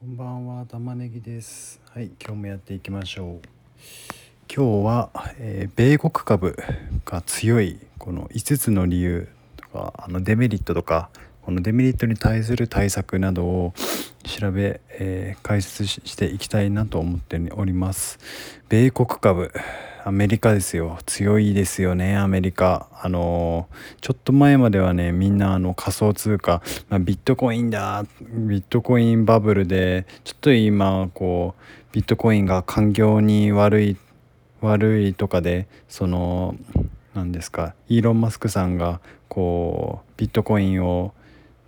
こんばんは玉ねぎです。はい今日もやっていきましょう。今日は、えー、米国株が強いこの5つの理由とかあのデメリットとかこのデメリットに対する対策などを調べ、えー、解説していきたいなと思っております。米国株。アメリカですよ。強いですよねアメリカ。あのちょっと前まではねみんなあの仮想通貨、まあ、ビットコインだ。ビットコインバブルでちょっと今こうビットコインが環境に悪い悪いとかでその何ですかイーロン・マスクさんがこうビットコインを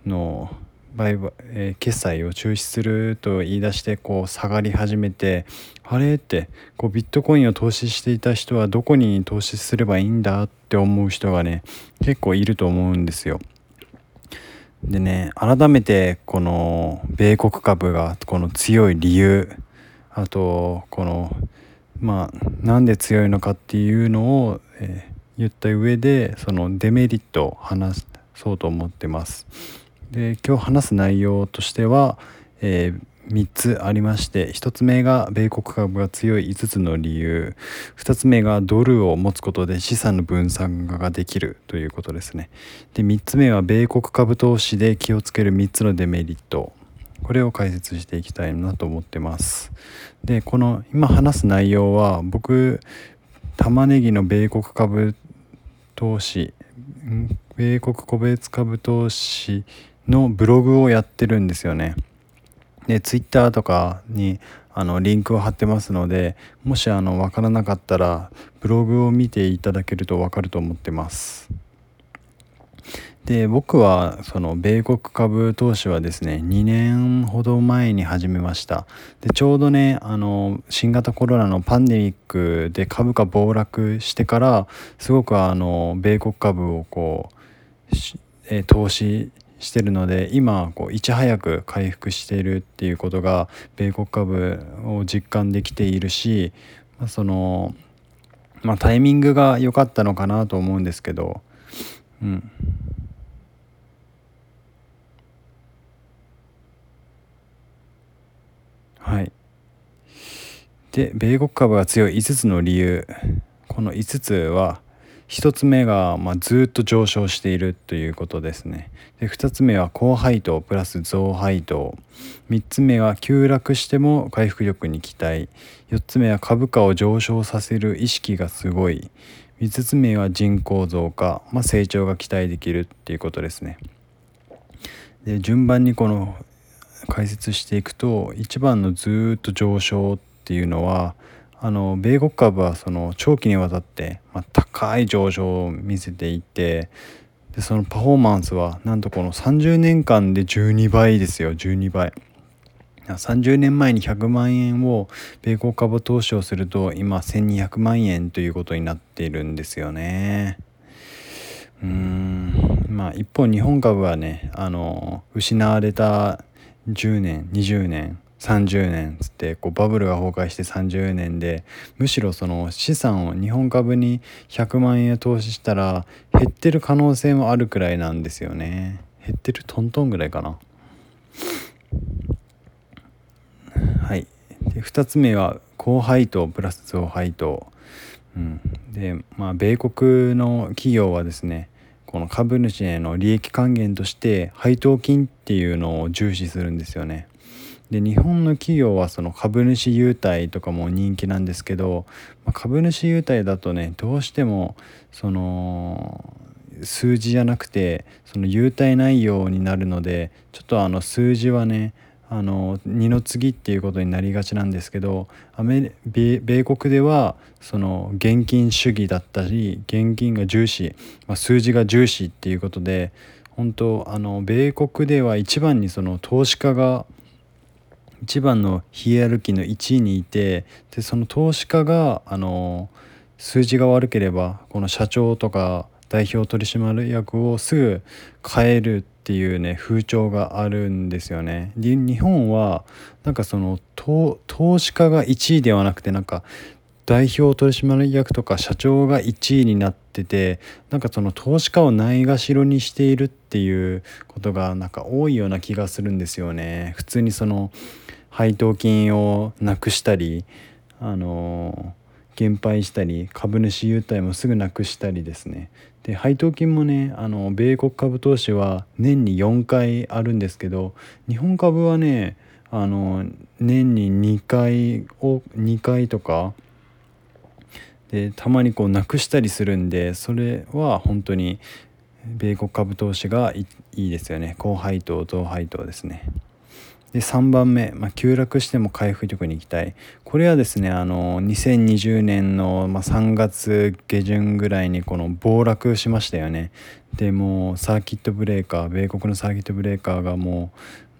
の売買、えー、決済を中止すると言い出してこう下がり始めてあれってこうビットコインを投資していた人はどこに投資すればいいんだって思う人がね結構いると思うんですよ。でね改めてこの米国株がこの強い理由あとこのまあなんで強いのかっていうのを、えー、言った上でそのデメリットを話そうと思ってます。で今日話す内容としては、えー、3つありまして1つ目が米国株が強い5つの理由2つ目がドルを持つことで資産の分散化ができるということですね。で3つ目は米国株投資で気をつける3つのデメリット。これを解説していきたいなと思ってます。でこの今話す内容は僕玉ねぎの米国株投資米国個別株投資のブログをやってるんですよね。で、ツイッターとかにあのリンクを貼ってますので、もしあの分からなかったらブログを見ていただけると分かると思ってます。で僕はその米国株投資はですね2年ほど前に始めましたでちょうどねあの新型コロナのパンデミックで株価暴落してからすごくあの米国株をこう、え投資してるので今こういち早く回復しているっていうことが米国株を実感できているし、まあ、その、まあ、タイミングが良かったのかなと思うんですけどうん。はい。で米国株が強い5つの理由。この5つは1つ目が、まあ、ずっと上昇しているということですね。で2つ目は高配当プラス増配当。3つ目は急落しても回復力に期待。4つ目は株価を上昇させる意識がすごい。5つ目は人口増加、まあ、成長が期待できるっていうことですね。で順番にこの解説していくと1番のずっと上昇っていうのはあの米国株はその長期にわたって、まあ、高い上昇を見せていてでそのパフォーマンスはなんとこの30年間で12倍ですよ。12倍30年前に100万円を米国株投資をすると今1200万円ということになっているんですよね。うん。まあ一方日本株はねあの失われた10年20年30年つってこうバブルが崩壊して30年でむしろその資産を日本株に100万円投資したら減ってる可能性もあるくらいなんですよね。減ってるトントンぐらいかな。はい。で2つ目は高配当プラス増配当、うん、でまあ米国の企業はですねこの株主への利益還元として配当金っていうのを重視するんですよね。で日本の企業はその株主優待とかも人気なんですけど、まあ、株主優待だとねどうしてもその数字じゃなくてその優待内容になるのでちょっとあの数字はねあの二の次っていうことになりがちなんですけどアメ米米国ではその現金主義だったり現金が重視、まあ、数字が重視っていうことで本当あの米国では一番にその投資家が一番のヒエラルキーの1位にいてでその投資家があの数字が悪ければこの社長とか代表取締役をすぐ変えるっていうね風潮があるんですよね。で日本はなんかその投資家が1位ではなくてなんか代表取締役とか社長が1位になっててなんかその投資家をないがしろにしているっていうことがなんか多いような気がするんですよね。普通にその配当金をなくしたりあの減配したり株主優待もすぐなくしたりですねで配当金もねあの米国株投資は年に4回あるんですけど日本株はねあの年に2回を2回とかでたまにこうなくしたりするんでそれは本当に米国株投資がいいですよね高配当同配当ですね。で3番目、まあ、急落しても回復力に行きたい。これはですねあの2020年の、まあ、3月下旬ぐらいにこの暴落しましたよね。でもうサーキットブレーカー米国のサーキットブレーカーがも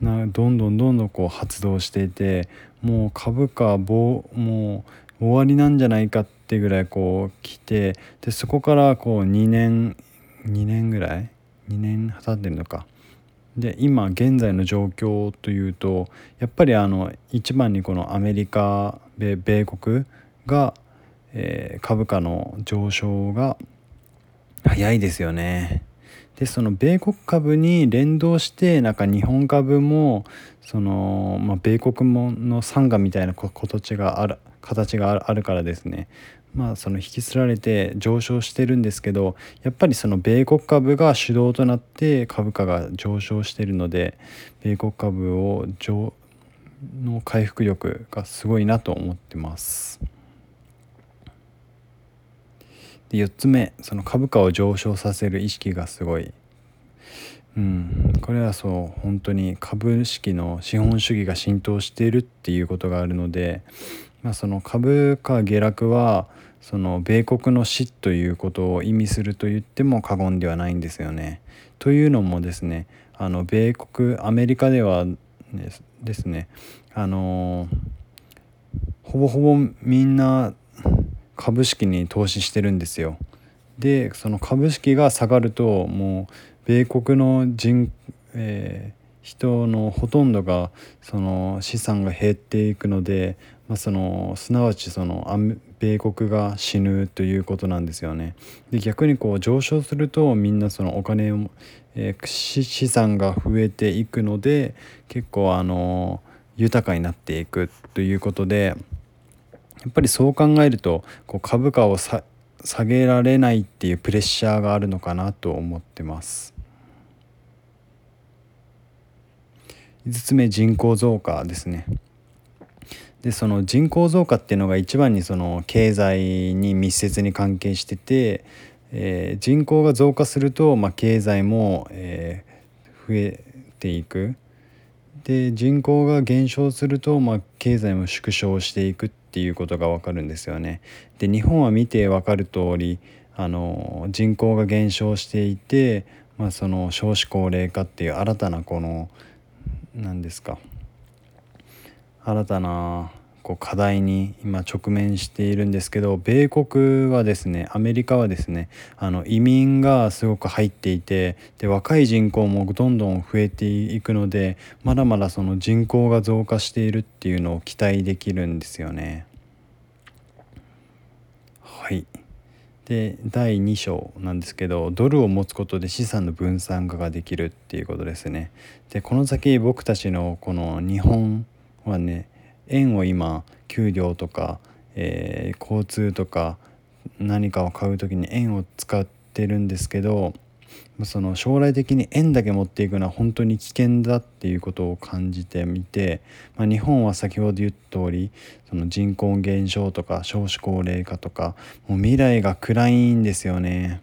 うなどんどんどんどんこう発動していてもう株価もう終わりなんじゃないかってぐらいこう来てでそこからこう2年2年ぐらい？2年経ってるのか。で今現在の状況というとやっぱりあの一番にこのアメリカ米国が、えー、株価の上昇が早いですよね。でその米国株に連動してなんか日本株もその、まあ、米国ものサンガみたいな形がある形があるからですねまあその引きつられて上昇してるんですけどやっぱりその米国株が主導となって株価が上昇してるので米国株を上の回復力がすごいなと思ってます。で4つ目その株価を上昇させる意識がすごい。うん、これはそう本当に株式の資本主義が浸透しているっていうことがあるので、まあ、その株価下落はその米国の死ということを意味すると言っても過言ではないんですよね。というのもですねあの米国アメリカではですねあのほぼほぼみんな株式に投資してるんですよ。でその株式が下がるともう米国の人、えー、人のほとんどがその資産が減っていくので、まあ、そのすなわちその米国が死ぬということなんですよね。で逆にこう上昇するとみんなそのお金を、えー、資産が増えていくので結構あの豊かになっていくということでやっぱりそう考えるとこう株価を下げられないっていうプレッシャーがあるのかなと思ってます。5つ目人口増加ですね。でその人口増加っていうのが一番にその経済に密接に関係してて、えー、人口が増加すると、まあ、経済も、えー、増えていくで人口が減少すると、まあ、経済も縮小していくっていうことが分かるんですよね。で日本は見て分かる通りあり人口が減少していて、まあ、その少子高齢化っていう新たなこの何ですか新たなこう課題に今直面しているんですけど米国はですねアメリカはですねあの移民がすごく入っていてで若い人口もどんどん増えていくのでまだまだその人口が増加しているっていうのを期待できるんですよね。はいで第2章なんですけどドルを持つことで資産の分散化ができるっていうことですね。でこの先僕たちのこの日本はね円を今給料とか、えー、交通とか何かを買う時に円を使ってるんですけどその将来的に円だけ持っていくのは本当に危険だっていうことを感じてみて、まあ、日本は先ほど言った通りそり人口減少とか少子高齢化とかもう未来が暗いんですよね。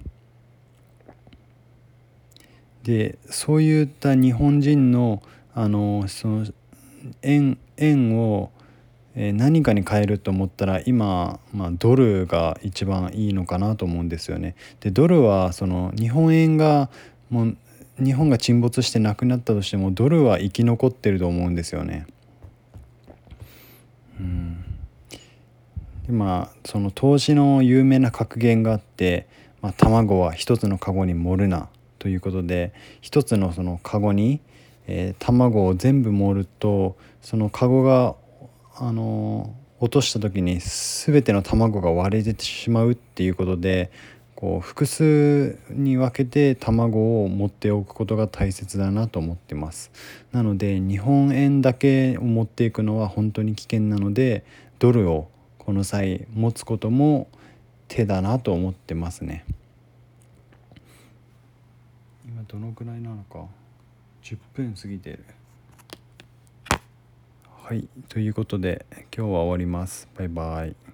でそういった日本人のあのその円円を何かに変えると思ったら今、まあ、ドルが一番いいのかなと思うんですよね。でドルはその日本円がもう日本が沈没してなくなったとしてもドルは生き残ってると思うんですよね。うん、でまあその投資の有名な格言があって、まあ、卵は一つのカゴに盛るなということで一つのそのカゴにえー、卵を全部盛るとそのカゴが、あの、落とした時に全ての卵が割れてしまうっていうことでこう複数に分けて卵を持っておくことが大切だなと思ってます。なので日本円だけを持っていくのは本当に危険なのでドルをこの際持つことも手だなと思ってますね。今どのくらいなのか？10分過ぎてる。はいということで今日は終わります。バイバイ。